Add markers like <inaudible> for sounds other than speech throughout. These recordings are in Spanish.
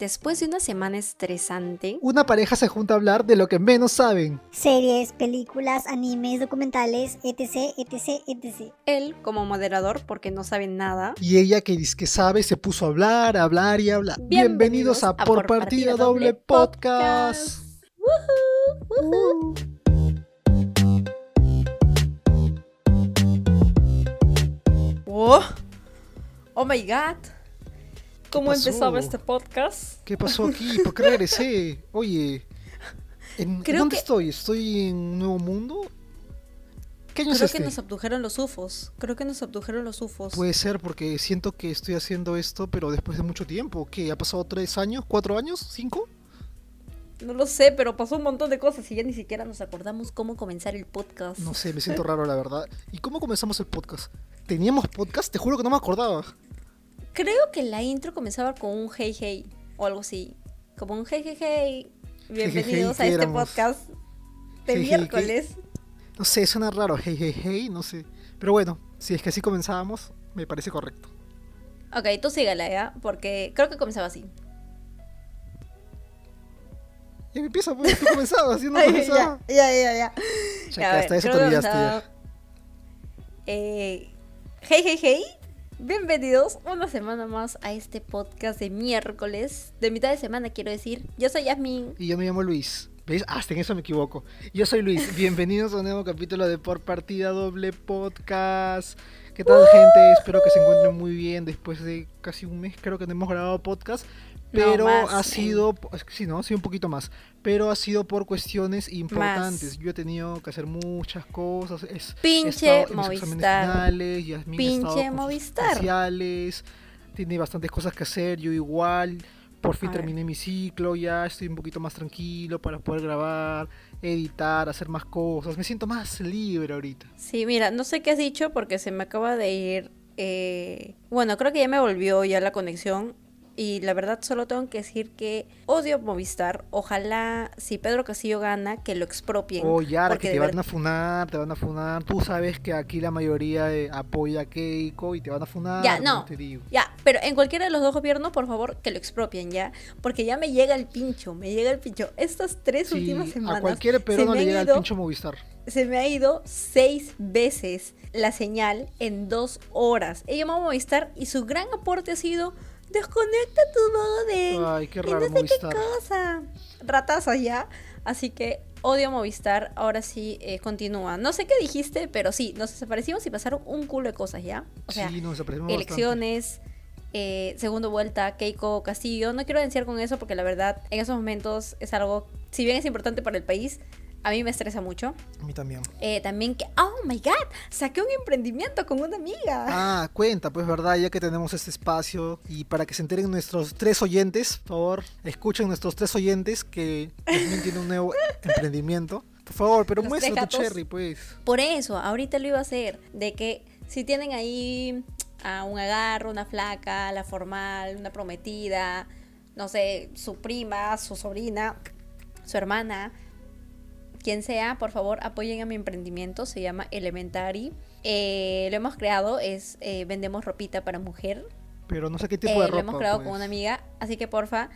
Después de una semana estresante, Una pareja se junta a hablar de lo que menos saben. Series, películas, animes, documentales, etc, etc, etc. él como moderador, porque no sabe nada, Y ella que dice que sabe se puso a hablar, a hablar y a hablar. Bienvenidos, a, Por Partida Doble Podcast. Uh. ¡Oh! ¡Oh my god! ¿Cómo pasó? empezaba este podcast? ¿Qué pasó aquí? ¿Por qué regresé? Oye, ¿en Creo ¿dónde que- estoy? ¿Estoy en un nuevo mundo? ¿Qué año Creo es que este? nos abdujeron los UFOs. Creo que nos abdujeron los UFOs. Puede ser porque siento que estoy haciendo esto, pero después de mucho tiempo. ¿Qué? ¿Ha pasado tres años? ¿Cuatro años? ¿Cinco? No lo sé, pero pasó un montón de cosas y ya ni siquiera nos acordamos cómo comenzar el podcast. No sé, me siento <laughs> raro la verdad. ¿Y cómo comenzamos el podcast? ¿Teníamos podcast? Te juro que no me acordaba. Creo que la intro comenzaba con un hey hey o algo así. Como un hey hey hey. Bienvenidos ¿qué a este podcast de miércoles. No sé, suena raro. Hey, hey, hey, no sé. Pero bueno, si es que así comenzábamos, me parece correcto. Ok, tú sígala ya, porque creo que comenzaba así. Ya empieza, pues, tú comenzabas, yo no <laughs> comenzaba. ya, ya, ya, ya. Ya, a ver, hasta eso te olvidaste ya. Eh, hey, hey, hey. Bienvenidos una semana más a este podcast de miércoles, de mitad de semana quiero decir. Yo soy Yasmin. Y yo me llamo Luis. ¿Ves? Hasta en eso me equivoco. Yo soy Luis. <laughs> Bienvenidos a un nuevo capítulo de Por Partida Doble Podcast. ¿Qué tal, gente? Espero que se encuentren muy bien después de casi un mes. Creo que no hemos grabado podcast. Pero ha eh. sido, sí, ¿no? Sí, un poquito más. Pero ha sido por cuestiones importantes. Yo he tenido que hacer muchas cosas. Es, he Pinche estado Movistar. finales, Pinche Movistar. Tiene bastantes cosas que hacer. Yo igual. Por fin A ver. terminé mi ciclo. Ya estoy un poquito más tranquilo para poder grabar, editar, hacer más cosas. Me siento más libre ahorita. Sí, mira, no sé qué has dicho porque se me acaba de ir. eh, Bueno, creo que ya me volvió ya la conexión. Y la verdad solo tengo que decir que odio Movistar. Ojalá, si Pedro Castillo gana, que lo expropien. Oh, Yara, porque que te van a funar, te van a funar. Tú sabes que aquí la mayoría eh, apoya a Keiko y te van a funar. Ya, no. Te digo. Ya, pero en cualquiera de los dos gobiernos, por favor, que lo expropien, ¿ya? Porque ya me llega el pincho, me llega el pincho. Estas tres Sí, últimas a semanas cualquier se peruano le llega el pincho Movistar. se me ha ido seis veces la señal en dos horas. He llamado a Movistar y su gran aporte ha sido desconecta tu modem. Ay, qué y raro no sé Movistar. qué cosa. Ratazo ya. Así que odio Movistar. Ahora sí, eh, continúa. No sé qué dijiste, pero sí, nos desaparecimos y pasaron un culo de cosas ya. O sea, sí, nos bastante. elecciones, eh, segunda vuelta, Keiko Castillo. No quiero denunciar con eso porque la verdad en esos momentos es algo, si bien es importante para el país, a mí me estresa mucho. A mí también. Eh, también que, oh my god, saqué un emprendimiento con una amiga. Ah, cuenta, pues verdad, ya que tenemos este espacio y para que se enteren nuestros tres oyentes, por favor, escuchen nuestros tres oyentes que también tiene un nuevo <laughs> emprendimiento. Por favor, pero Los muestra tu cherry, pues. Por eso, ahorita lo iba a hacer, de que si tienen ahí a un agarro, una flaca, la formal, una prometida, no sé, su prima, su sobrina, su hermana, quien sea, por favor apoyen a mi emprendimiento, se llama Elementary. Eh, lo hemos creado, es eh, vendemos ropita para mujer, Pero no sé qué tipo Eh, de lo ropa. hemos creado pues. con una amiga, así que porfa,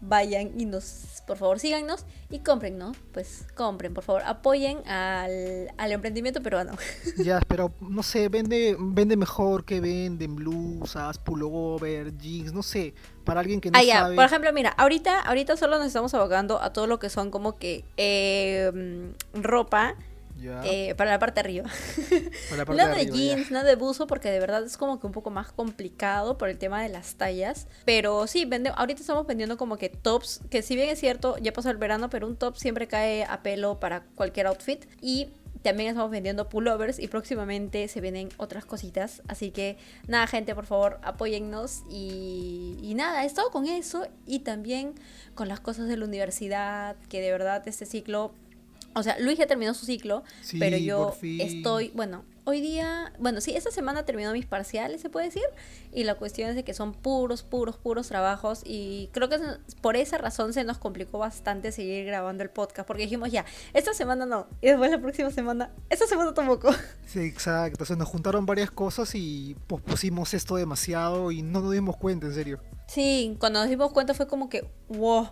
vayan y nos, por favor, síganos y compren, ¿no? Pues compren, por favor, apoyen al, al emprendimiento peruano. <laughs> Ya, pero no sé, vende, vende mejor que venden blusas, pullover, jeans, no sé, para alguien que no ah, ya, sabe. por ejemplo, mira, ahorita, ahorita solo nos estamos abogando a todo lo que son como que eh, ropa Eh, para la parte de arriba. <laughs> para la parte Nada de arriba, jeans, nada de buzo, porque de verdad es como que un poco más complicado por el tema de las tallas. Pero sí, vende, ahorita estamos vendiendo como que tops, que si bien es cierto, ya pasó el verano, pero un top siempre cae a pelo para cualquier outfit. Y también estamos vendiendo pullovers y próximamente se vienen otras cositas. Así que nada, gente, por favor, apóyennos. Y, y nada, he estado con eso y también con las cosas de la universidad, que de verdad este ciclo... O sea, Luis ya terminó su ciclo, Sí, pero yo estoy, bueno, hoy día, bueno, sí, esta semana terminó mis parciales, se puede decir, y la cuestión es de que son puros, puros, puros trabajos y creo que por esa razón se nos complicó bastante seguir grabando el podcast, porque dijimos ya, esta semana no, y después la próxima semana, esta semana tampoco. <laughs> Sí, exacto, se nos juntaron varias cosas y pospusimos esto demasiado y no nos dimos cuenta, en serio. Sí, cuando nos dimos cuenta fue como que, wow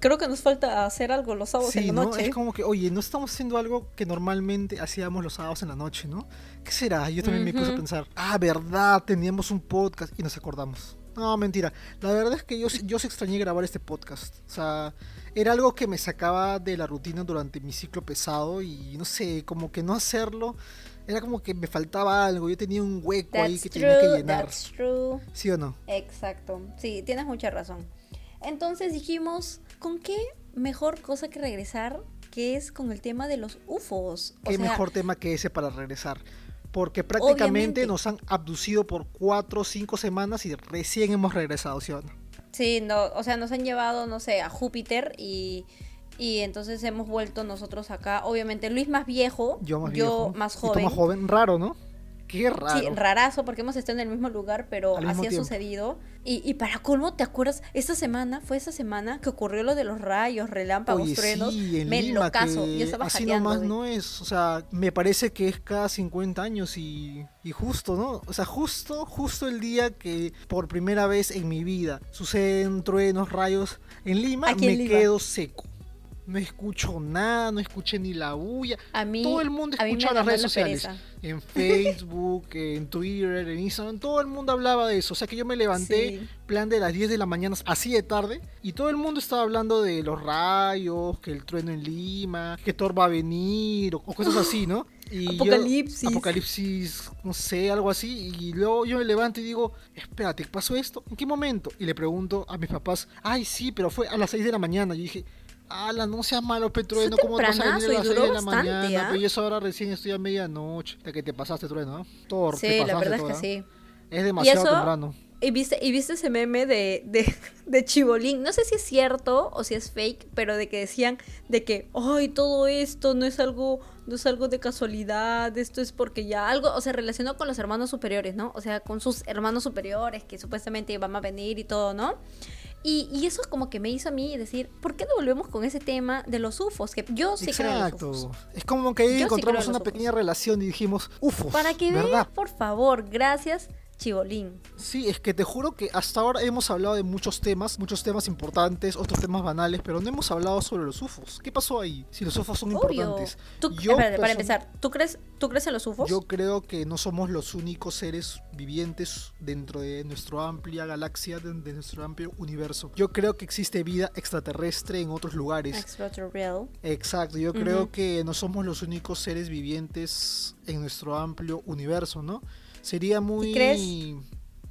creo que nos falta hacer algo los sábados en la ¿no? noche. Es como que, oye, no estamos haciendo algo que normalmente hacíamos los sábados en la noche, ¿no? ¿Qué será? Yo también me puse a pensar, ah, verdad, teníamos un podcast y nos acordamos. No, mentira. La verdad es que yo, yo se extrañé grabar este podcast. O sea, era algo que me sacaba de la rutina durante mi ciclo pesado y no sé, como que no hacerlo. Era como que me faltaba algo, yo tenía un hueco ahí que tenía que llenar. ¿Sí o no? Exacto. Sí, tienes mucha razón. Entonces dijimos, ¿con qué mejor cosa que regresar que es con el tema de los UFOs? ¿Qué mejor tema que ese para regresar? Porque prácticamente nos han abducido por cuatro o cinco semanas y recién hemos regresado, ¿sí o no? Sí, no, o sea, nos han llevado, no sé, a Júpiter y, y entonces hemos vuelto nosotros acá. Obviamente Luis más viejo, yo más, yo más joven. Más joven, raro, ¿no? Qué raro. Sí, rarazo, porque hemos estado en el mismo lugar, pero así ha sucedido. Y, y, para colmo, ¿te acuerdas? Esta semana, fue esa semana que ocurrió lo de los rayos, relámpagos, truenos. Sí, en me Lima, caso. Yo estaba así nomás no es. O sea, me parece que es cada 50 años y, y justo, ¿no? O sea, justo, justo el día que por primera vez en mi vida suceden truenos, rayos en Lima, me quedo seco no escucho nada, no escuché ni la bulla. A mí, todo el mundo escuchaba las redes sociales. En <laughs> Facebook, en Twitter, en Instagram, todo el mundo hablaba de eso. O sea que yo me levanté, plan de las 10 de la mañana, así de tarde, y todo el mundo estaba hablando de los rayos, que el trueno en Lima, que Thor va a venir, o, cosas así, ¿no? <gasps> Y apocalipsis. apocalipsis, no sé, algo así. Y luego yo me levanto y digo, espérate, ¿pasó esto? ¿En qué momento? Y le pregunto a mis papás, ay, sí, pero fue a las 6 de la mañana. Yo dije, Ala, no seas malo, Petrueno, ¿cómo te vas a las 6 de la mañana? ¿ah? Pero yo ahora recién estoy a medianoche. De que te pasaste, Trueno, ¿no? Todo, sí, la verdad es que sí. Es demasiado temprano. Y viste, y viste ese meme de, de, de, Chibolín. No sé si es cierto o si es fake, pero de que decían de que, ay, todo esto no es algo, no es algo de casualidad, esto es porque ya algo, o sea, relacionado con los hermanos superiores, ¿no? O sea, con sus hermanos superiores que supuestamente iban a venir y todo, ¿no? Y, y, eso como que me hizo a mí decir, ¿por qué no volvemos con ese tema de los UFOs? Que yo sí creo en los UFOs. Es como que ahí encontramos una pequeña relación y dijimos, UFOs. Para que vean, por favor, gracias Chibolín. Sí, es que te juro que hasta ahora hemos hablado de muchos temas, muchos temas importantes, otros temas banales, pero no hemos hablado sobre los UFOs. ¿Qué pasó ahí? Si los UFOs son importantes. para empezar, ¿tú crees, ¿tú crees en los UFOs? Yo creo que no somos los únicos seres vivientes dentro de nuestra amplia galaxia, de, nuestro amplio universo. Yo creo que existe vida extraterrestre en otros lugares. Extraterrestre. Exacto, yo creo que no somos los únicos seres vivientes en nuestro amplio universo, ¿no? Sería muy... ¿Crees?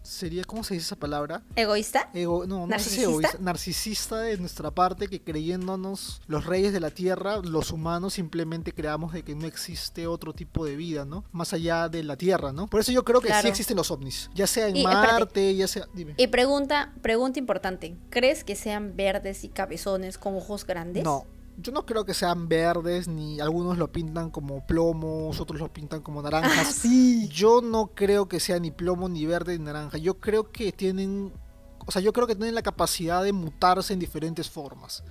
Sería, ¿cómo se dice esa palabra? ¿Egoísta? no, no sé si egoísta. Narcisista de nuestra parte, que creyéndonos los reyes de la Tierra, los humanos simplemente creamos de que no existe otro tipo de vida, ¿no? Más allá de la Tierra, ¿no? Por eso yo creo que sí existen los ovnis. Ya sea en Marte, ya sea... Dime. Y pregunta, pregunta importante. ¿Crees que sean verdes y cabezones con ojos grandes? No, yo no creo que sean verdes, ni algunos lo pintan como plomos, otros lo pintan como naranjas. Ah, <laughs> sí. Yo no creo que sea ni plomo, ni verde, ni naranja. Yo creo que tienen. O sea, yo creo que tienen la capacidad de mutarse en diferentes formas.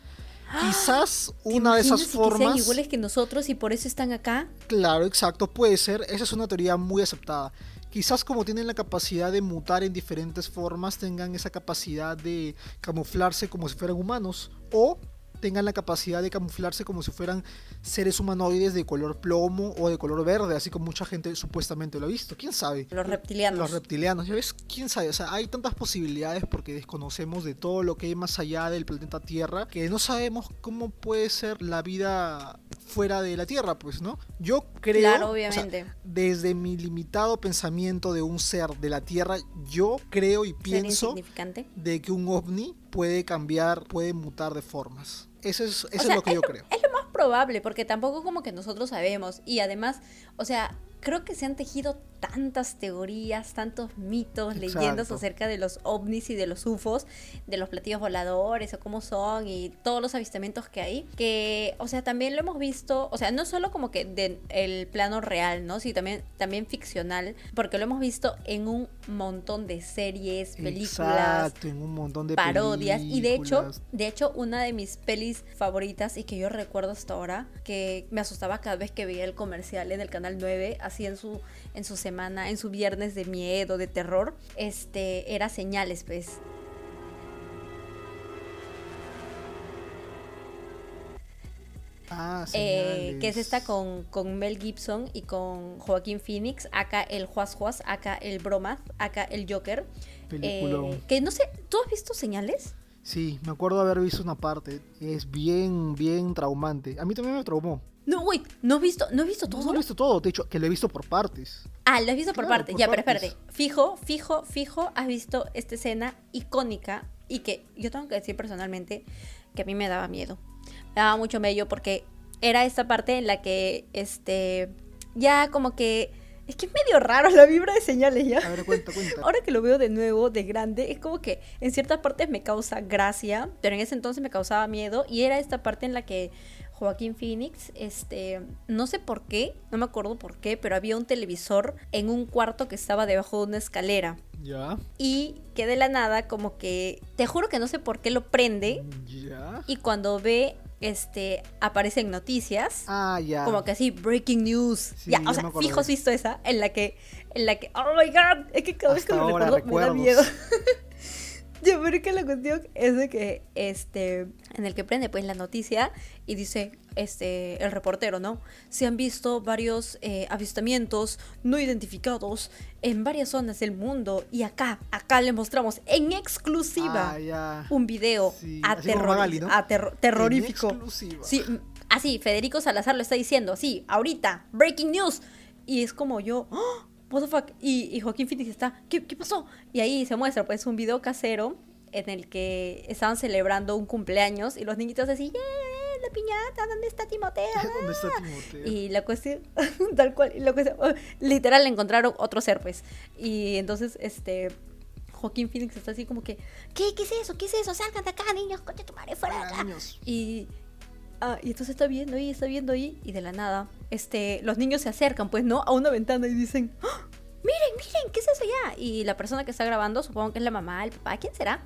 Quizás una de esas formas. Que sean iguales que nosotros y por eso están acá. Claro, exacto, puede ser. Esa es una teoría muy aceptada. Quizás como tienen la capacidad de mutar en diferentes formas, tengan esa capacidad de camuflarse como si fueran humanos. O tengan la capacidad de camuflarse como si fueran seres humanoides de color plomo o de color verde, así como mucha gente supuestamente lo ha visto. ¿Quién sabe? Los reptilianos. Los reptilianos, ¿ya ves? ¿Quién sabe? O sea, hay tantas posibilidades porque desconocemos de todo lo que hay más allá del planeta Tierra que no sabemos cómo puede ser la vida fuera de la Tierra, pues, ¿no? Yo creo, claro, obviamente. desde mi limitado pensamiento de un ser de la Tierra, yo creo y pienso de que un ovni puede cambiar, puede mutar de formas. Eso es, eso es lo que yo creo. Es lo más probable, porque tampoco como que nosotros sabemos. Y además, o sea, creo que se han tejido tantas teorías, tantos mitos, leyendas acerca de los ovnis y de los UFOs, de los platillos voladores o cómo son y todos los avistamientos que hay, que, o sea, también lo hemos visto, o sea, no solo como que del el plano real, ¿no? Sí, también, también ficcional, porque lo hemos visto en un montón de series, películas, Exacto, en un montón de parodias. Y de hecho de hecho una de mis pelis favoritas y que yo recuerdo hasta ahora que me asustaba cada vez que veía el comercial en el canal 9 así en su en su semana en su viernes de miedo de terror este era señales pues Ah, eh, que es esta con, con Mel Gibson y con Joaquín Phoenix acá el Juas Juas acá el Bromath acá el Joker eh, que no sé ¿tú has visto señales? Sí, me acuerdo haber visto una parte. Es bien, bien traumante. A mí también me traumó. No, wait, ¿no has visto, ¿no has visto todo? no he visto todo, de hecho, que lo he visto por partes. Ah, lo has visto por partes. por Ya, pero partes. espérate. Fijo, fijo, fijo, has visto esta escena icónica y que yo tengo que decir personalmente que a mí me daba miedo. Me daba mucho miedo porque era esta parte en la que, este, ya como que... Es que es medio raro la vibra de señales ya. A ver, cuenta, <laughs> cuenta. Ahora que lo veo de nuevo, de grande, es como que en ciertas partes me causa gracia, pero en ese entonces me causaba miedo. Y era esta parte en la que Joaquín Phoenix, este, no sé por qué, no me acuerdo por qué, pero había un televisor en un cuarto que estaba debajo de una escalera. Ya, Y que de la nada, como que, te juro que no sé por qué lo prende. ya. Y cuando ve, este, aparecen noticias Ah, ya. como que así breaking news Sí, ya o sea me fijo has visto esa en la que en la que oh my god es que cada vez que ahora recuerdo me da miedo <laughs> <laughs> pero es que la cuestión es de que este en el que prende pues la noticia y dice este el reportero no se han visto varios eh, avistamientos no identificados en varias zonas del mundo y acá acá le mostramos en exclusiva Ah, un video Sí, Magali, ¿no? aterro- terrorífico. Sí, así, Federico Salazar lo está diciendo, así, ahorita, breaking news. Y es como yo, "Oh, what the fuck. Y, y Joaquín Phoenix está, ¿qué, ¿qué pasó? Y ahí se muestra, pues, un video casero en el que estaban celebrando un cumpleaños y los niñitos así, ¡yeah! La piñata, ¿dónde está Timoteo? <laughs> ¿Dónde está Timoteo? Y la cuestión, <laughs> tal cual, y la cuestión, oh, literal le encontraron otro ser, pues. Y entonces, este, Joaquín Phoenix está así como que, ¿qué? ¿Qué es eso? ¿Qué es eso? Salgan de acá, niños, coche tu madre, fuera de acá. niños. Y, ah, y entonces está viendo ahí, está viendo ahí, y de la nada, este, los niños se acercan, pues, ¿no? A una ventana y dicen, ¡Ah! miren, miren, ¿qué es eso ya? Y la persona que está grabando, supongo que es la mamá, el papá, ¿quién será?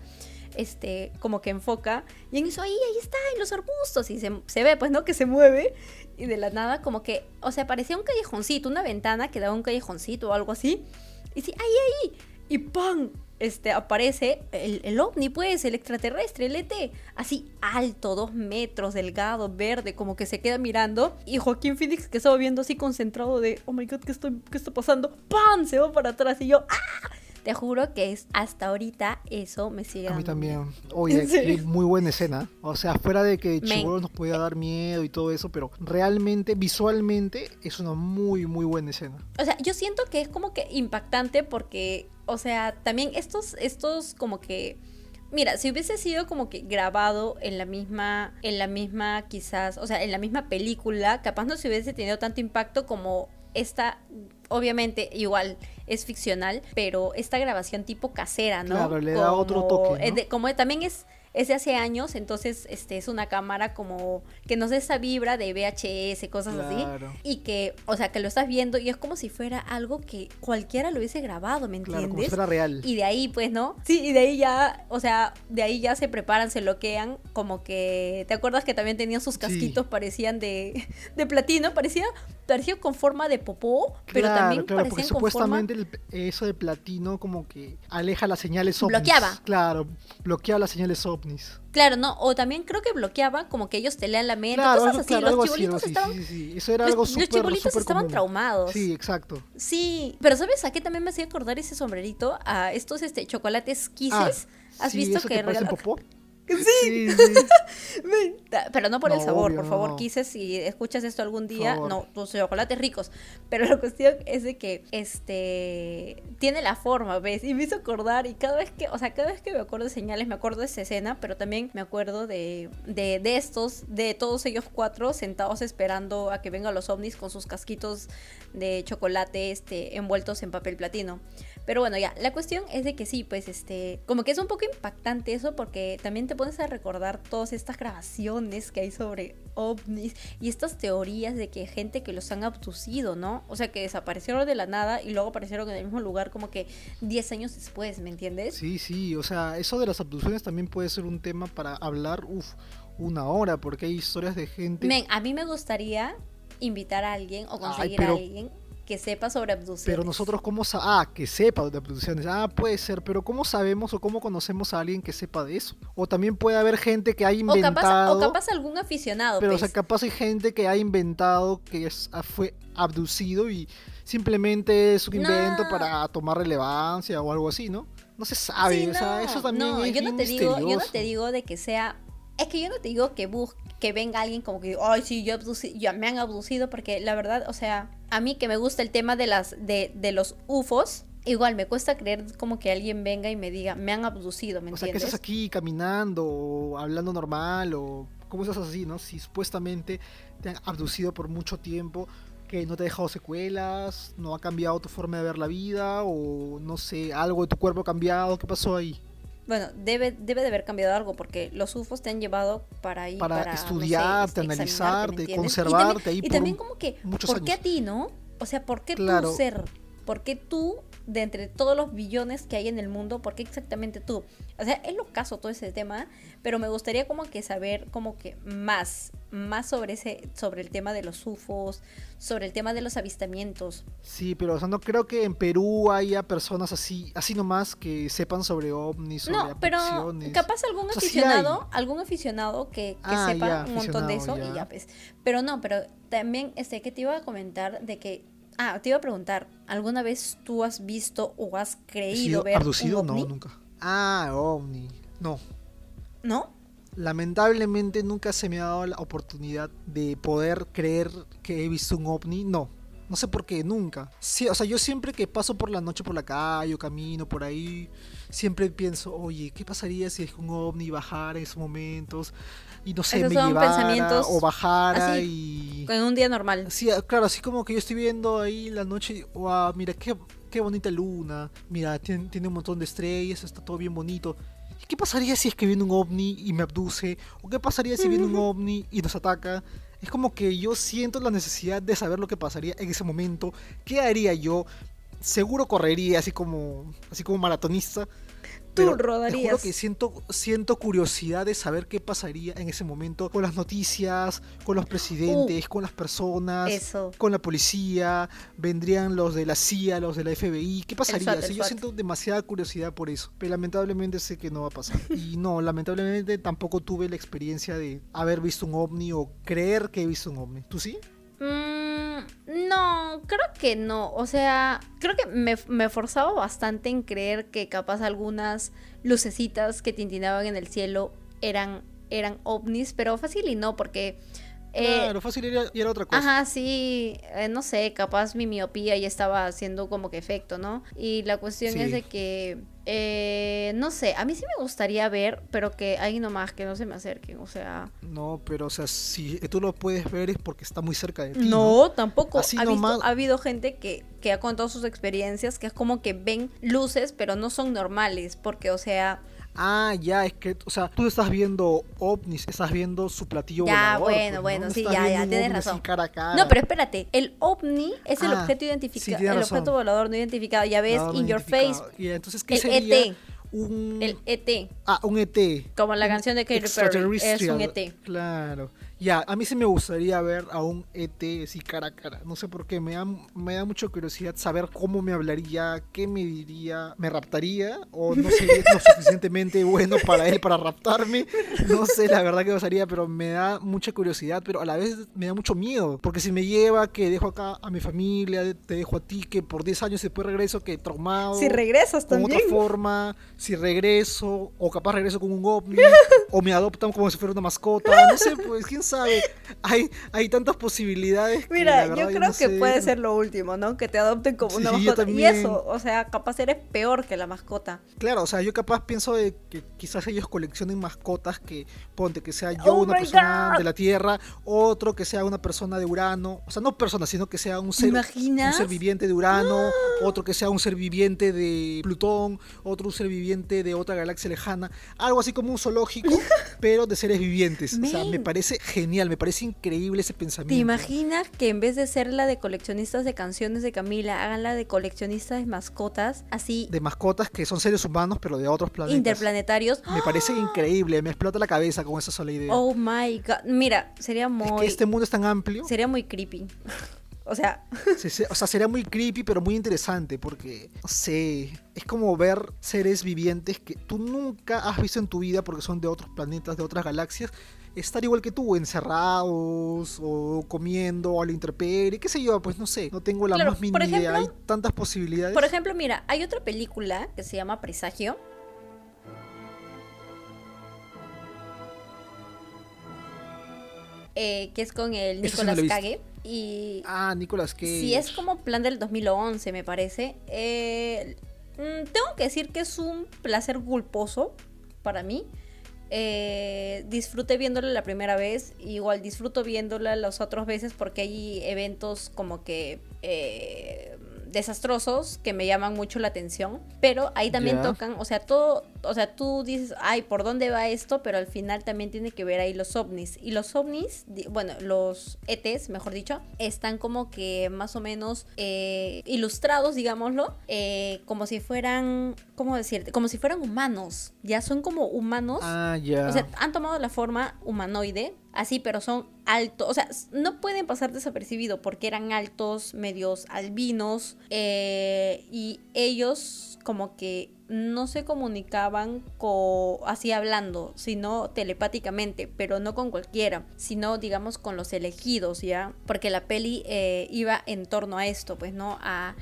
Este, como que enfoca, y en eso ahí, ahí está, en los arbustos, y se, se ve, pues, ¿no? Que se mueve, y de la nada, como que, o sea, parecía un callejoncito, una ventana que daba un callejoncito o algo así, y sí, ahí, ahí, y ¡pam! Este, aparece el, el ovni, pues, el extraterrestre, el ET, así alto, dos metros, delgado, verde, como que se queda mirando. Y Joaquín Phoenix, que estaba viendo así concentrado de, oh my god, ¿qué, estoy, qué está pasando? ¡Pam! Se va para atrás y yo, ¡ah! Te juro que es hasta ahorita eso me sigue A mí también. Oye, <laughs> muy buena escena. O sea, fuera de que Chibolo nos podía dar miedo y todo eso, pero realmente, visualmente, es una muy, muy buena escena. O sea, yo siento que es como que impactante porque, o sea, también estos, estos como que... Mira, si hubiese sido como que grabado en la misma, en la misma quizás, o sea, en la misma película, capaz no se hubiese tenido tanto impacto como esta, obviamente igual es ficcional, pero esta grabación tipo casera, ¿no? Claro, le da otro toque, ¿no? es de- como también es es de hace años, entonces este es una cámara como que nos da esa vibra de VHS, cosas Claro. así, y que, o sea, que lo estás viendo y es como si fuera algo que cualquiera lo hubiese grabado, ¿me Claro, como si entiendes? fuera real. Y de ahí, pues, ¿no? Sí, y de ahí ya, o sea, de ahí ya se preparan, se bloquean, como que, ¿te acuerdas que también tenían sus casquitos, parecían de, de platino? Parecía, parecía con forma de popó, pero también claro, porque parecían con forma... supuestamente el- eso de platino como que aleja las señales ovnis. Bloqueaba. Claro, bloqueaba las señales ovnis. Claro, ¿no? O también creo que bloqueaba como que ellos te lean la mente, Claro, cosas así. claro, los chibolitos así, estaban... sí, sí, sí. Eso era los- algo los súper, chibolitos estaban común. traumados. Sí, exacto. Sí, pero ¿sabes a qué también me hacía acordar ese sombrerito? A estos este, chocolates Ah, Kisses. ¿Has visto que regalan- popó? Sí, <laughs> Pero no por el sabor, obvio, por favor, no. quise si escuchas esto algún día, no, tus chocolates ricos. Pero la cuestión es de que este tiene la forma, ¿ves? Y me hizo acordar, y cada vez que, o sea, cada vez que me acuerdo de señales, me acuerdo de esa escena, pero también me acuerdo de, de, de estos, de todos ellos cuatro sentados esperando a que vengan los ovnis con sus casquitos de chocolate este, envueltos en papel platino. Pero bueno, ya, la cuestión es de que sí, pues este, como que es un poco impactante eso porque también te pones a recordar todas estas grabaciones que hay sobre ovnis y estas teorías de que gente que los han abducido, ¿no? O sea, que desaparecieron de la nada y luego aparecieron en el mismo lugar como que 10 años después, ¿me entiendes? Sí, sí, o sea, eso de las abducciones también puede ser un tema para hablar, uff, una hora, porque hay historias de gente... Men, a mí me gustaría invitar a alguien o conseguir pero- a alguien que sepa sobre abducciones. Pero nosotros, ¿cómo sa Ah, que sepa de abducciones. Ah, puede ser, pero ¿cómo sabemos o cómo conocemos a alguien que sepa de eso? O también puede haber gente que o capaz, inventado... o capaz algún aficionado, pero, o pues. sea, capaz hay gente que ha inventado que es- ah, fue abducido y simplemente es un invento No. para tomar relevancia o algo así, ¿no? No se sabe, Sí, o sea, eso también no, es yo no te digo, yo no te digo de que sea, es que yo no te digo que bus que venga alguien como que, ay, sí, yo, ya me han abducido, porque la verdad, o sea, a mí que me gusta el tema de las, de, de los UFOs, igual me cuesta creer como que alguien venga y me diga, me han abducido, ¿me O sea, que entiendes? estás aquí caminando o hablando normal o cómo estás así, ¿no? Si supuestamente te han abducido por mucho tiempo, que no te ha dejado secuelas, no ha cambiado tu forma de ver la vida o no sé, algo de tu cuerpo ha cambiado, ¿qué pasó ahí? Bueno, debe, debe de haber cambiado algo porque los UFOs te han llevado para ir Para no sé, estudiarte, este, analizarte, conservarte y también, ahí y por también como que, ¿por qué años. a ti, no? O sea, ¿por qué Claro. tú ser? ¿Por qué tú, de entre todos los billones que hay en el mundo, por qué exactamente tú? O sea, es lo caso todo ese tema, pero me gustaría como que saber como que más, más sobre ese, sobre el tema de los UFOs, sobre el tema de los avistamientos. Sí, pero o sea, no creo que en Perú haya personas así, así nomás que sepan sobre ovnis, sobre No, pero capaz algún O sea, sí aficionado, algún aficionado que, que Ah, sepa ya, un montón de eso y ya. ya pues. Pero no, pero también este que te iba a comentar de que ah, te iba a preguntar, ¿alguna vez tú has visto o has ¿He creído ver abducido? un ovni? No, nunca. Ah, ovni. No. ¿No? Lamentablemente nunca se me ha dado la oportunidad de poder creer que he visto un ovni. No. No sé por qué, nunca. Sí, o sea, yo siempre que paso por la noche por la calle o camino por ahí, siempre pienso, oye, ¿qué pasaría si es un ovni bajara en esos momentos? Y no sé, Esos me son llevara pensamientos o bajara así, y... En un día normal. Sí, claro, así como que yo estoy viendo ahí la noche, wow, mira qué, qué bonita luna, mira, tiene, tiene un montón de estrellas, está todo bien bonito. ¿Y qué pasaría si es que viene un ovni y me abduce? ¿O qué pasaría si viene un ovni y nos ataca? Es como que yo siento la necesidad de saber lo que pasaría en ese momento. ¿Qué haría yo? Seguro correría así como, así como maratonista. Tú pero Te juro rodarías. que siento, siento curiosidad de saber qué pasaría en ese momento con las noticias, con los presidentes, con las personas, Uh. Eso. con la policía, vendrían los de la CIA, los de la FBI. ¿Qué pasaría? SWAT, el Sí, yo siento demasiada curiosidad por eso, pero lamentablemente sé que no va a pasar. Y no, lamentablemente tampoco tuve la experiencia de haber visto un ovni o creer que he visto un ovni. ¿Tú sí? Mm, no, creo que no. O sea, creo que me, me forzaba bastante en creer que capaz algunas lucecitas que tintinaban en el cielo eran, eran ovnis, pero fácil y no, porque... eh, claro, fácil era, y era otra cosa. Ajá, sí, eh, no sé, capaz mi miopía ya estaba haciendo como que efecto, ¿no? Y la cuestión Sí. es de que, eh, no sé, a mí sí me gustaría ver, pero que alguien nomás que no se me acerquen, o sea... No, pero o sea, si tú lo puedes ver es porque está muy cerca de ti. No, tampoco. Así ha, visto- nomás- ha habido gente que, que ha contado sus experiencias, que es como que ven luces, pero no son normales, porque, o sea, Ah, ya, es que, o sea, tú estás viendo ovnis, estás viendo su platillo Ya, volador, bueno, pues, bueno, ¿no? sí, ya, ya, tienes razón. cara a cara. no, pero espérate, el ovni es el Ah, objeto sí, identificado, tienes el razón. objeto volador no identificado, ya ves, No, no in your face. Y entonces, ¿qué el sería? ET, Un... el ET, Ah, un ET. como la canción de Katy Perry, es un ET. Claro. Ya, a mí sí me gustaría ver a un ET así cara a cara. No sé por qué, me da, me da mucha curiosidad saber cómo me hablaría, qué me diría, me raptaría o no es lo <laughs> suficientemente bueno para él para raptarme. No sé la verdad que pasaría, pero me da mucha curiosidad, pero a la vez me da mucho miedo. Porque si me lleva, que dejo acá a mi familia, te dejo a ti, que por 10 años después regreso, que traumado. Si regresas con también. otra forma, si regreso, o capaz regreso con un ovni, <laughs> o me adoptan como si fuera una mascota, no sé, pues quién sabe. Hay, hay tantas posibilidades. Mira, que yo creo no que sé. puede ser lo último, ¿no? Que te adopten como una Sí, mascota. Y eso, o sea, capaz eres peor que la mascota. Claro, o sea, yo capaz pienso de que quizás ellos coleccionen mascotas que, ponte, que sea yo Oh una persona God. de la Tierra, otro que sea una persona de Urano, o sea, no persona, sino que sea un ¿Te ser, un ser viviente de Urano, otro que sea un ser viviente de Plutón, otro un ser viviente de otra galaxia lejana, algo así como un zoológico, <laughs> pero de seres vivientes. O sea, me parece genial, me parece increíble ese pensamiento. ¿Te imaginas que en vez de ser la de coleccionistas de canciones de Camila, hagan la de coleccionistas de mascotas, así De mascotas que son seres humanos, pero de otros planetas. interplanetarios? Me parece increíble, me explota la cabeza con esa sola idea. Oh my god. Mira, sería Es muy. que este mundo es tan amplio. Sería muy creepy. <laughs> o sea, <laughs> Se- se- o sea, sería muy creepy, pero muy interesante, porque, no sé, es como ver seres vivientes que tú nunca has visto en tu vida porque son de otros planetas, de otras galaxias, estar igual que tú, encerrados, o comiendo, a la intemperie, qué sé yo, pues no sé, no tengo la Claro, más mínima idea, hay tantas posibilidades. por ejemplo, mira, hay otra película que se llama Presagio. eh, que es con el sí Nicolas. Cage. Y Ah, Nicolas Cage. Sí, es como plan del 2011, me parece. Eh, mm, tengo que decir que es un placer culposo para mí. Eh, disfruté viéndola la primera vez, igual disfruto viéndola las otras veces porque hay eventos como que eh, desastrosos que me llaman mucho la atención, pero ahí también tocan, o sea, todo, o sea, tú dices, ay, ¿por dónde va esto? Pero al final también tiene que ver ahí los ovnis. Y los ovnis, bueno, los ETs, mejor dicho, están como que más o menos eh, ilustrados, digámoslo, eh, como si fueran, ¿cómo decirte? Como si fueran humanos, ya son como humanos. Ah, ya. O sea, han tomado la forma humanoide, así, pero son altos. O sea, no pueden pasar desapercibido porque eran altos, medios albinos. eh, y ellos, como que no se comunicaban co- así hablando, sino telepáticamente, pero no con cualquiera, sino digamos con los elegidos, ¿ya? Porque la peli eh, iba en torno a esto, pues, ¿no? A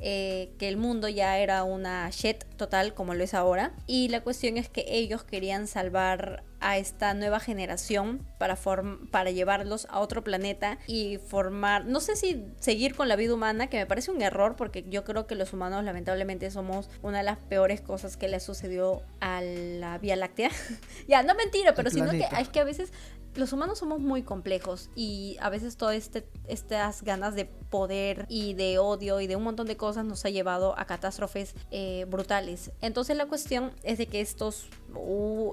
eh, que el mundo ya era una shit total como lo es ahora. Y la cuestión es que ellos querían salvar a esta nueva generación para, form- para llevarlos a otro planeta y formar, no sé si seguir con la vida humana, que me parece un error porque yo creo que los humanos lamentablemente somos una de las peores cosas que le sucedió a la Vía Láctea. <laughs> ya, no mentira, pero sino que es que a veces los humanos somos muy complejos y a veces todas este, estas ganas de poder y de odio y de un montón de cosas nos ha llevado a catástrofes eh, brutales. Entonces la cuestión es de que estos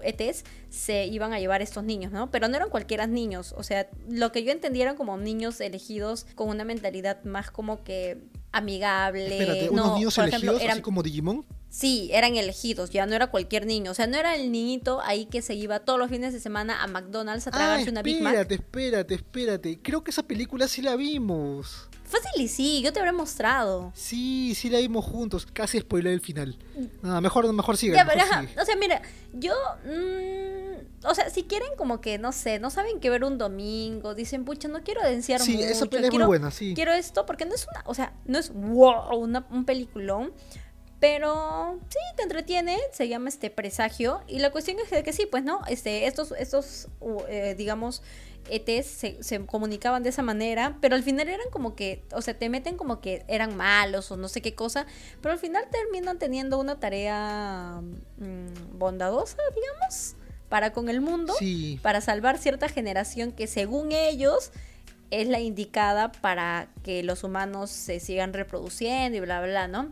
ETs se iban a llevar a estos niños, ¿no? Pero no eran cualquiera niños, o sea, lo que yo entendía eran como niños elegidos con una mentalidad más como que amigable. Espérate, no, unos niños por ejemplo, elegidos, eran así como Digimon. Sí, eran elegidos, ya no era cualquier niño. O sea, no era el niñito ahí que se iba todos los fines de semana a McDonald's a Ah, tragarse una Big Mac. espérate, espérate, espérate. Creo que esa película sí la vimos. Fácil y sí, yo te habré mostrado. Sí, sí la vimos juntos. Casi spoilé el final. Nada, mejor, mejor sigue. O sea, mira, yo... mm, o sea, si quieren como que, no sé, no saben qué ver un domingo, dicen, pucha, no quiero denciar Sí, mucho. esa pelea es muy buena, sí. Quiero esto porque no es una, o sea, no es wow, una- un peliculón, pero sí te entretiene, se llama este presagio y la cuestión es que sí, pues no, este, estos, estos, uh, eh, digamos, ETs se, se comunicaban de esa manera, pero al final eran como que, o sea, te meten como que eran malos o no sé qué cosa, pero al final terminan teniendo una tarea mm, bondadosa, digamos, para con el mundo Sí. para salvar cierta generación que según ellos es la indicada para que los humanos se sigan reproduciendo y bla, bla, ¿no?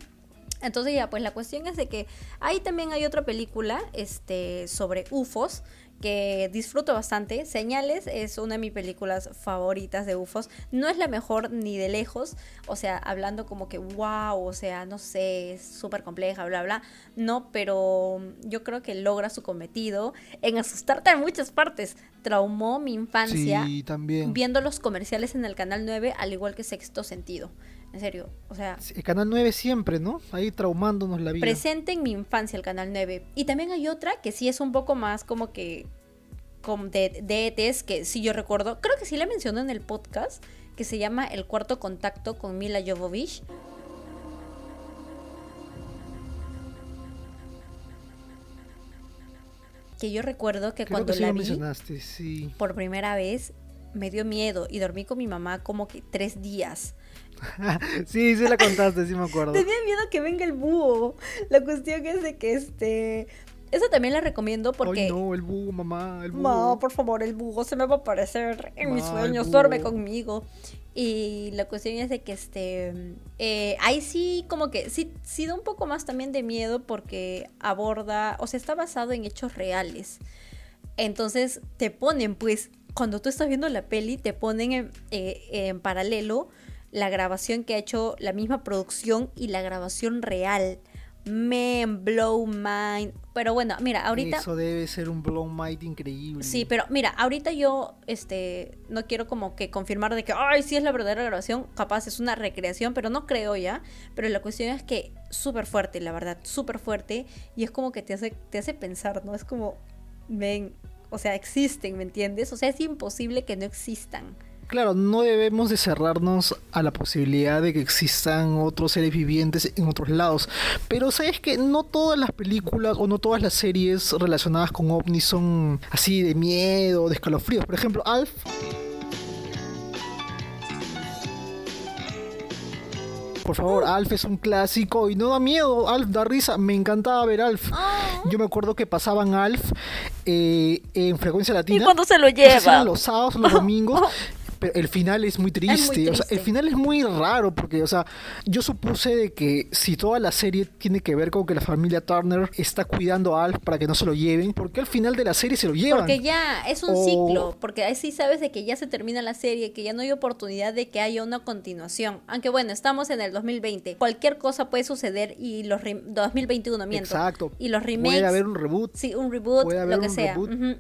Entonces ya, pues la cuestión es de que ahí también hay otra película este, sobre UFOs que disfruto bastante. Señales es una de mis películas favoritas de UFOs. No es la mejor ni de lejos, o sea, hablando como que wow, o sea, no sé, es súper compleja, bla, bla. No, pero yo creo que logra su cometido en asustarte en muchas partes. Traumó mi infancia Sí, también. viendo los comerciales en el canal 9, al igual que Sexto Sentido. En serio, o sea, El canal 9 siempre, ¿no? Ahí traumándonos la vida. presente en mi infancia el canal 9. Y también hay otra que sí es un poco más como que de, de ETs, que sí yo recuerdo, creo que sí la mencioné en el podcast, que se llama El Cuarto Contacto con Mila Jovovich. Que yo recuerdo que Creo cuando que sí la vi mencionaste, sí. por primera vez me dio miedo y dormí con mi mamá como que tres días. <laughs> sí, sí la contaste, sí me acuerdo. Tenía miedo que venga el búho. La cuestión es de que este. Esa también la recomiendo porque. Ay, no, el búho, mamá, el búho. No, por favor, el búho se me va a aparecer en mis Ma, sueños, duerme conmigo. Y la cuestión es de que este. eh, ahí sí, como que sí, sí da un poco más también de miedo porque aborda. O sea, está basado en hechos reales. Entonces te ponen, pues, cuando tú estás viendo la peli, te ponen en, eh, en paralelo la grabación que ha hecho la misma producción y la grabación real. Man, blow mind. Pero bueno, mira, ahorita. Eso debe ser un blow might increíble. Sí, pero mira, ahorita yo este no quiero como que confirmar de que ay, sí es la verdadera grabación, capaz es una recreación, pero no creo ya, pero la cuestión es que súper fuerte, la verdad, súper fuerte y es como que te hace te hace pensar, ¿no? Es como ven, o sea, existen, ¿me entiendes? O sea, es imposible que no existan. Claro, no debemos de cerrarnos a la posibilidad de que existan otros seres vivientes en otros lados. Pero sabes que no todas las películas o no todas las series relacionadas con ovnis son así de miedo, de escalofríos. Por ejemplo, Alf. Por favor, Alf es un clásico y no da miedo. Alf da risa. Me encantaba ver Alf. Yo me acuerdo que pasaban Alf eh, en frecuencia latina. se lo No sé si eran los sábados los <laughs> domingos. Pero el final es muy triste. O sea, el final es muy raro porque, o sea, yo supuse de que si toda la serie tiene que ver con que la familia Turner está cuidando a Alf para que no se lo lleven, ¿por qué al final de la serie se lo llevan? Porque ya es un O- ciclo, porque ahí sí sabes de que ya se termina la serie, que ya no hay oportunidad de que haya una continuación. Aunque bueno, estamos en el 2020, cualquier cosa puede suceder y los rem- 2021 miento. Exacto. Y los remakes Puede haber un reboot. Sí, un reboot, Puede haber lo que un sea.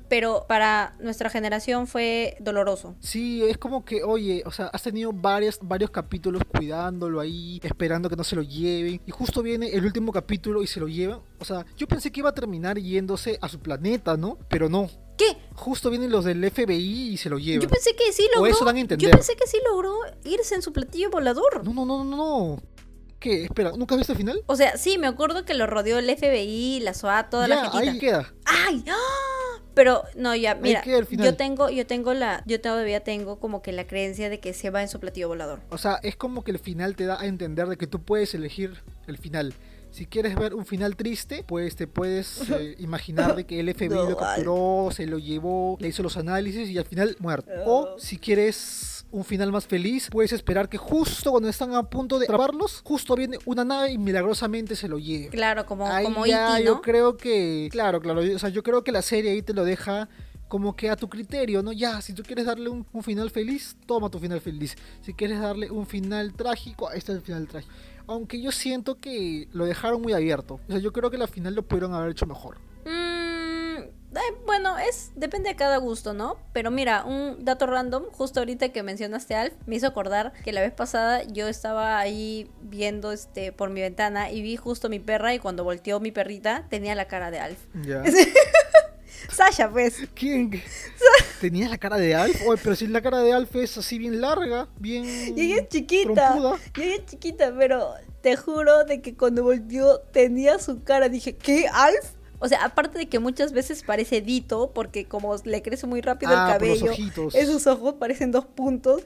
Pero para nuestra generación fue doloroso. Sí, es como que, oye, o sea, has tenido varias, varios capítulos cuidándolo ahí, esperando que no se lo lleven, y justo viene el último capítulo y se lo llevan. O sea, yo pensé que iba a terminar yéndose a su planeta, ¿no? Pero no. ¿Qué? Justo vienen los del FBI y se lo llevan. Yo pensé que sí O logró. eso dan a Yo entender. pensé que sí logró irse en su platillo volador. No, no, no, no, no. ¿Qué? Espera, ¿nunca has visto el final? O sea, sí, me acuerdo que lo rodeó el FBI, la SOA, toda la ya, gentita. ahí queda. ¡Ay! ¡Ah! Pero no, ya, mira, yo tengo, yo tengo la, yo todavía tengo como que la creencia de que se va en su platillo volador. O sea, es como que el final te da a entender de que tú puedes elegir el final. Si quieres ver un final triste, pues te puedes eh, imaginar de que el FBI <laughs> No, lo capturó, se lo llevó, le hizo los análisis y al final muerto. O si quieres un final más feliz, puedes esperar que justo cuando están a punto de trabarlos, justo viene una nave y milagrosamente se lo lleve. Claro, como, Ahí como ya E.T., yo creo que, claro, claro, o sea, yo creo que la serie ahí te lo deja como que a tu criterio, ¿no? Ya, si tú quieres darle un, un final feliz, toma tu final feliz. Si quieres darle un final trágico, ahí está el final trágico. Aunque yo siento que lo dejaron muy abierto. O sea, yo creo que la final lo pudieron haber hecho mejor. Eh, bueno, es depende de cada gusto, ¿no? Pero mira, un dato random, justo ahorita que mencionaste Alf, me hizo acordar que la vez pasada yo estaba ahí viendo este por mi ventana y vi justo mi perra y cuando volteó mi perrita tenía la cara de Alf. Ya. <laughs> Sasha, pues. ¿Quién? <laughs> ¿Tenía la cara de Alf? Oye, pero si la cara de Alf es así bien larga, bien... Y ella es chiquita. trompuda. Y ella es chiquita, pero te juro de que cuando volteó tenía su cara. Dije, ¿qué? ¿Alf? O sea, aparte de que muchas veces parece Dito, porque como le crece muy rápido Ah, el los cabello, esos ojos parecen dos puntos.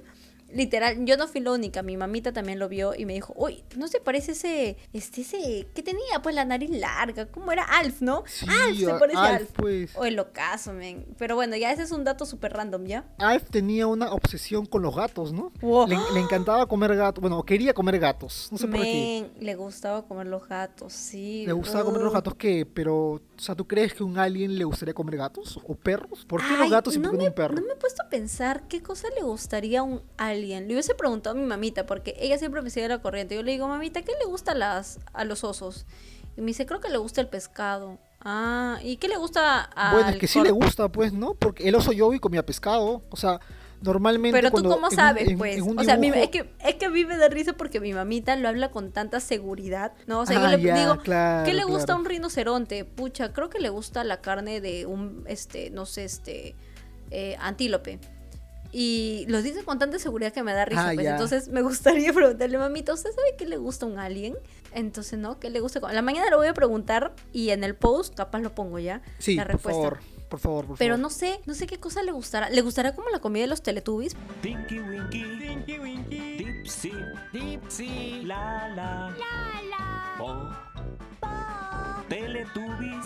Literal, yo no fui la única, mi mamita también lo vio y me dijo, uy, ¿no se parece ese, este, ese, que tenía pues la nariz larga? ¿Cómo era Alf, no? Sí, Alf se parece Alf, Alf. pues. O el ocaso, men. Pero bueno, ya ese es un dato súper random, ¿ya? Alf tenía una obsesión con los gatos, ¿no? Wow. Le, le encantaba comer gatos, bueno, quería comer gatos, no sé por qué. Le gustaba comer los gatos, sí. Le gustaba comer los gatos que, pero, o sea, ¿tú crees que un alien le gustaría comer gatos o perros? ¿Por qué los gatos y no por qué me, un perro? No me he puesto a pensar qué cosa le gustaría a un alien. Le hubiese preguntado a mi mamita, porque ella siempre me sigue la corriente. Yo le digo, mamita, ¿qué le gusta a, las, a los osos? Y me dice, creo que le gusta el pescado. Ah, ¿y qué le gusta a Bueno, es que sí le gusta, pues, ¿no? Porque el oso yogi comía pescado, o sea, normalmente Pero tú cómo un- sabes, en- pues. en o sea, es, que, es que a mí me da risa porque mi mamita lo habla con tanta seguridad, ¿no? O sea, Ah, yo le ya, digo, claro, ¿qué le gusta a un rinoceronte? Pucha, creo que le gusta la carne de un, este, no sé, este, eh, antílope. Y lo dice con tanta seguridad que me da risa, Ah, pues. Entonces me gustaría <laughs> preguntarle, mamita, ¿usted sabe qué le gusta a un alien? Entonces, ¿no? ¿Qué le gusta? La mañana lo voy a preguntar y en el post capaz lo pongo ya. Sí, la por respuesta. favor, por favor, por Pero favor. no sé, no sé qué cosa le gustará. ¿Le gustará como la comida de los Teletubbies? Tinky Winky, Tinky Winky, Dipsy, Dipsy, la la, la la, Po, Teletubbies, Teletubbies.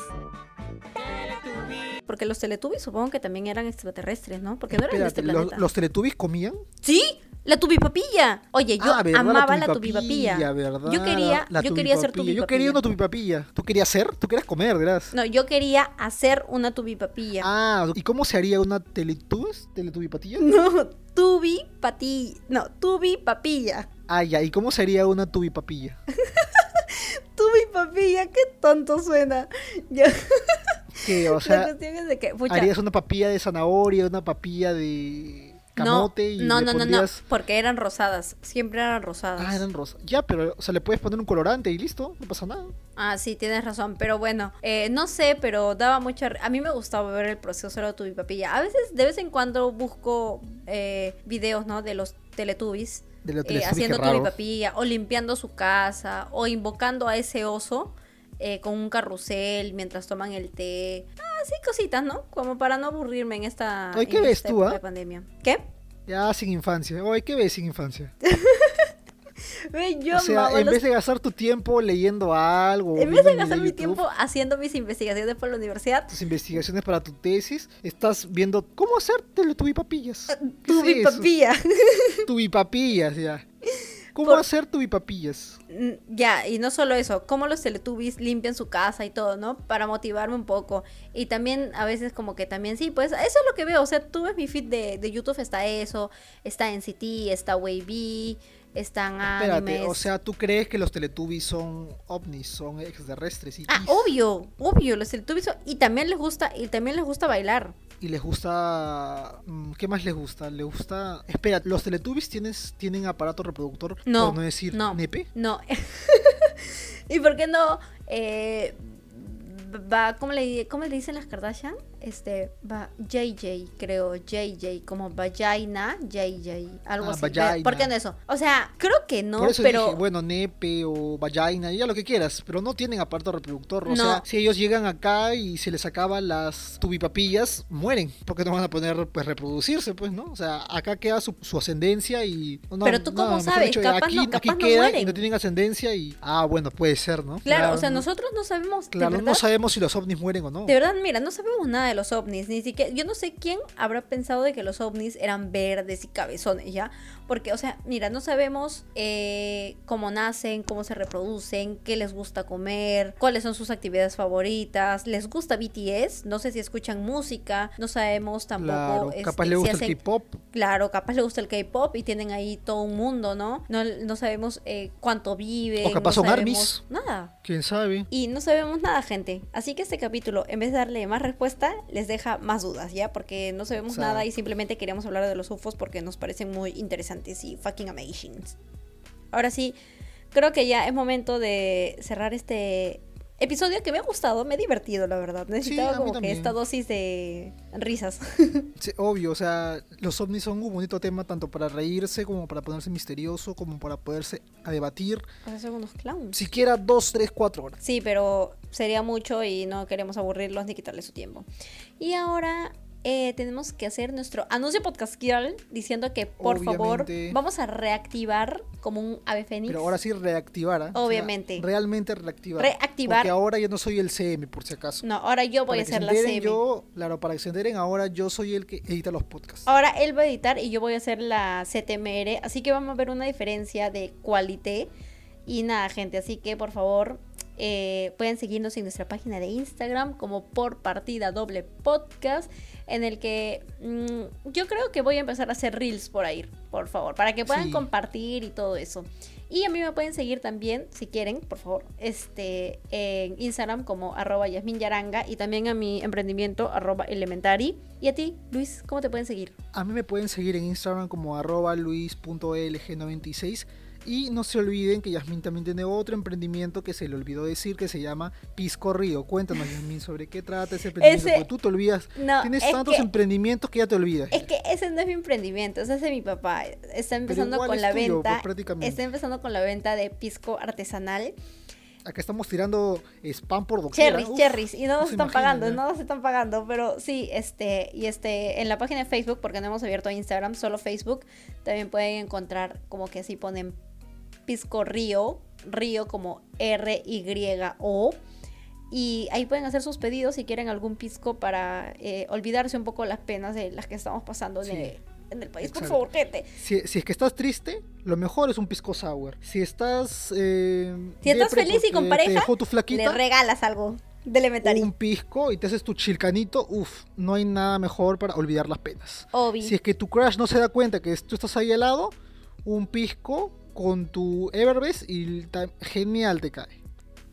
Porque los Teletubbies supongo que también eran extraterrestres, ¿no? Porque no eran de este ¿los, planeta. los teletubbies comían? ¡Sí! ¡La tubipapilla! Oye, yo ah, ¿verdad? amaba la tubipapilla, tubipapilla. ¿verdad? Yo quería, La yo quería ser tubipapilla. tubipapilla. Yo quería una tubipapilla. ¿Tú querías ser? ¿Tú querías comer, verás? No, yo quería hacer una tubipapilla. Ah, ¿y cómo se haría una teletubes? ¿Teletubipatilla? <laughs> No, tubipatilla. No, tubipapilla. Ah, ya, ¿y cómo sería una tubipapilla? <laughs> <laughs> Tubipapilla, qué tonto suena. Yo- Que, o <laughs> la sea, cuestión es de que, pucha, harías una papilla de zanahoria, una papilla de camote y no, le no, no, no, pondrías- porque eran rosadas. Siempre eran rosadas. Ah, eran rosas. Ya, pero, o sea, le puedes poner un colorante y listo, no pasa nada. Ah, sí, tienes razón, pero bueno, eh, no sé, pero daba mucha... A mí me gustaba ver el proceso de la tubipapilla. A veces, de vez en cuando busco eh, videos, ¿no? De los teletubbies. De los eh, Teletubbies, haciendo tubipapilla, o limpiando su casa, o invocando a ese oso eh, con un carrusel mientras toman el té. Ah, sí, cositas, ¿no? Como para no aburrirme en esta, Ay, ¿qué en ves esta tú, época ah? de pandemia. ¿Qué? Ya sin infancia. Oye, ¿qué ves sin infancia? <laughs> Ve, Yo o sea, en los vez de gastar tu tiempo leyendo algo, En vez de gastar mi YouTube, tiempo haciendo mis investigaciones por la universidad, tus investigaciones para tu tesis, estás viendo cómo hacer teletubipapillas. Eh, ¿Qué es eso? <laughs> tubipapilla. Tubipapillas, ya. ¿Cómo Por- hacer tubipapillas? Mm, Ya, y no solo eso, cómo los Teletubbies limpian su casa y todo, ¿no? Para motivarme un poco. Y también a veces como que también sí, pues eso es lo que veo. O sea, tú ves mi feed de, de YouTube, está eso, está NCT, está Wavy, están Espérate, animes. o sea, ¿tú crees que los teletubbies son ovnis, son extraterrestres? Y, Ah, obvio, obvio, los Teletubbies son- y también les gusta y también les gusta bailar. y les gusta... mm, ¿Qué más les gusta? ¿Les gusta...? Espera, ¿los teletubbies tienes, tienen aparato reproductor? No, Por no decir no. nepe. No. <laughs> ¿Y por qué no eh, va cómo le cómo le dicen las Kardashian? Este, va JJ, creo, JJ, como vagina, JJ, algo Ah, así. vagina. ¿Por qué no eso? O sea, creo que no, Por eso pero dije, bueno, nepe o vagina, ya lo que quieras, pero no tienen aparato reproductor. O No. sea, si ellos llegan acá y se les acaban las tubipapillas, mueren, porque no van a poder pues reproducirse, pues, ¿no? O sea, acá queda su, su ascendencia y... no, Pero tú cómo sabes, capaz aquí, no- aquí quedan y no tienen ascendencia y... Ah, bueno, puede ser, ¿no? claro, o sea, ¿no? nosotros no sabemos Claro, no sabemos si los ovnis mueren o no. De verdad, mira, no sabemos nada los ovnis, ni siquiera, yo no sé quién habrá pensado de que los ovnis eran verdes y cabezones, ¿ya? Porque, o sea, mira, no sabemos eh, cómo nacen, cómo se reproducen, qué les gusta comer, cuáles son sus actividades favoritas, les gusta BTS, no sé si escuchan música, no sabemos tampoco. Claro, este, capaz le si gusta el K-pop. Claro, capaz le gusta el K-pop y tienen ahí todo un mundo, ¿no? No, no sabemos eh, cuánto viven. O capaz no son sabemos armies. Nada. ¿Quién sabe? Y no sabemos nada, gente. Así que este capítulo, en vez de darle más respuesta, les deja más dudas, ¿ya? Porque no sabemos Exacto. nada y simplemente queríamos hablar de los UFOs porque nos parecen muy interesantes y fucking amazing. Ahora sí, creo que ya es momento de cerrar este episodio que me ha gustado, me he divertido, la verdad. Necesitaba como que esta dosis de risas. <laughs> Sí, obvio, o sea, los ovnis son un bonito tema tanto para reírse como para ponerse misterioso, como para poderse a debatir. Sea, son unos clowns. Siquiera dos, tres, cuatro horas. Sí, pero sería mucho y no queremos aburrirlos ni quitarles su tiempo. Y ahora eh, tenemos que hacer nuestro anuncio podcastial diciendo que por favor vamos a reactivar como un ave fénix. Pero ahora sí reactivar. O sea, Obviamente. realmente reactivar. Reactivar. Porque ahora yo no soy el CM, por si acaso. No, ahora yo voy Para a ser se la CM. Yo, claro, para que se enteren, ahora yo soy el que edita los podcasts. Ahora él va a editar y yo voy a hacer la CTMR, así que vamos a ver una diferencia de qualité. Y nada, gente, así que por favor eh, pueden seguirnos en nuestra página de Instagram como por partida doble podcast, en el que mm, yo creo que voy a empezar a hacer reels por ahí, por favor, para que puedan Sí. compartir y todo eso. Y a mí me pueden seguir también, si quieren, por favor, este, en Instagram como arroba Yasmin Yaranga y también a mi emprendimiento arroba elementary. Y a ti, Luis, ¿cómo te pueden seguir? A mí me pueden seguir en Instagram como arroba luis.lg96. Y no se olviden que Yasmin también tiene otro emprendimiento que se le olvidó decir que se llama Pisco Río. Cuéntanos, Yasmin, sobre qué trata ese emprendimiento. Ese- porque tú te olvidas. No, Tienes es tantos que- emprendimientos que ya te olvidas. Es que ese no es mi emprendimiento, ese es de mi papá. Está empezando con es la tuyo, venta. pues, prácticamente. está empezando con la venta de pisco artesanal. Acá estamos tirando spam por doquier. Cherries, Uf, cherries. Y no nos están imaginan, pagando, ¿eh? no nos están pagando. Pero sí, este, y este, en la página de Facebook, porque no hemos abierto Instagram, solo Facebook, también pueden encontrar como que así ponen Pisco Río, Río como R-Y-O. Y ahí pueden hacer sus pedidos si quieren algún pisco para eh, olvidarse un poco las penas de las que estamos pasando en, el, en el país. Por exacto. favor, gente. Si, si es que estás triste, lo mejor es un pisco sour. Si estás. eh, Si estás feliz y con te pareja, tu Le flaquita, regalas algo de elementario. un pisco y te haces tu chilcanito, uff, no hay nada mejor para olvidar las penas. Obi. Si es que tu crush no se da cuenta que tú estás ahí al lado, un pisco con tu Everbest y genial te cae.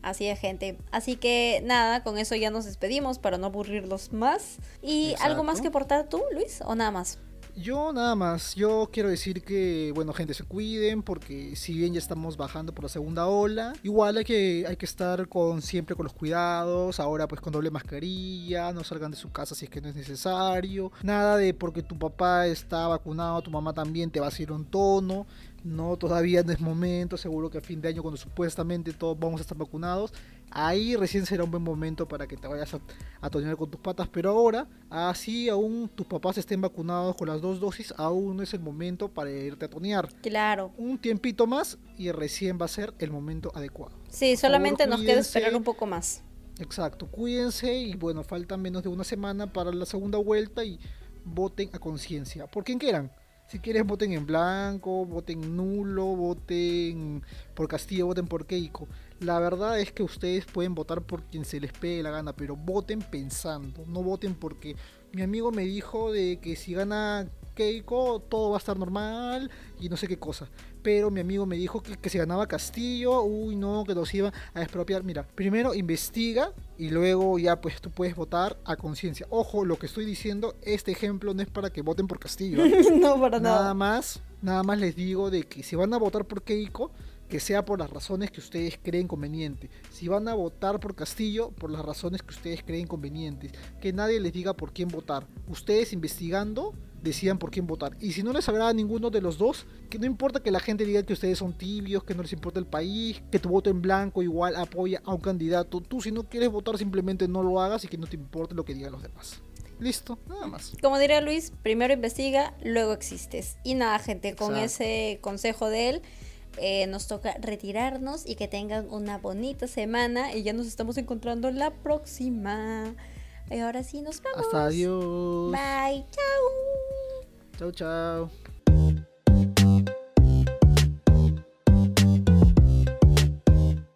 Así es, gente. Así que nada, con eso ya nos despedimos para no aburrirlos más. ¿Y algo más que aportar tú, Luis? ¿O nada más? Yo nada más, yo quiero decir que, bueno, gente, se cuiden porque si bien ya estamos bajando por la segunda ola, igual hay que, hay que estar con siempre con los cuidados, ahora pues con doble mascarilla, no salgan de su casa si es que no es necesario, nada de porque tu papá está vacunado, tu mamá también te va a hacer un tono, no, todavía no es momento, seguro que a fin de año cuando supuestamente todos vamos a estar vacunados, ahí recién será un buen momento para que te vayas a, a tonear con tus patas, pero ahora, así aún tus papás estén vacunados con las dos dosis, aún no es el momento para irte a tonear. Claro. Un tiempito más y recién va a ser el momento adecuado. Sí, solamente nos queda esperar un poco más. Exacto, cuídense y bueno, falta menos de una semana para la segunda vuelta y voten a conciencia. ¿Por quién quieran? Si quieres voten en blanco, voten nulo, voten por Castillo, voten por Keiko. La verdad es que ustedes pueden votar por quien se les pegue la gana, pero voten pensando, no voten porque mi amigo me dijo de que si gana Keiko todo va a estar normal y no sé qué cosa. Pero mi amigo me dijo que, que si ganaba Castillo, uy no, que nos iba a expropiar. Mira, primero investiga y luego ya pues tú puedes votar a conciencia. Ojo, lo que estoy diciendo, este ejemplo no es para que voten por Castillo. ¿eh? <laughs> no, para nada más, nada más les digo de que si van a votar por Keiko, que sea por las razones que ustedes creen conveniente. Si van a votar por Castillo, por las razones que ustedes creen convenientes. Que nadie les diga por quién votar. Ustedes investigando decidan por quién votar. Y si no les agrada ninguno de los dos, que no importa que la gente diga que ustedes son tibios, que no les importa el país, que tu voto en blanco igual apoya a un candidato. Tú si no quieres votar simplemente no lo hagas y que no te importe lo que digan los demás. Listo, nada más. Como diría Luis, primero investiga, luego existes. Y nada, gente, con Exacto. ese consejo de él, eh, nos toca retirarnos y que tengan una bonita semana. Y ya nos estamos encontrando la próxima. Y ahora sí, nos vamos. Hasta adiós. Bye, chao. Chao, chao.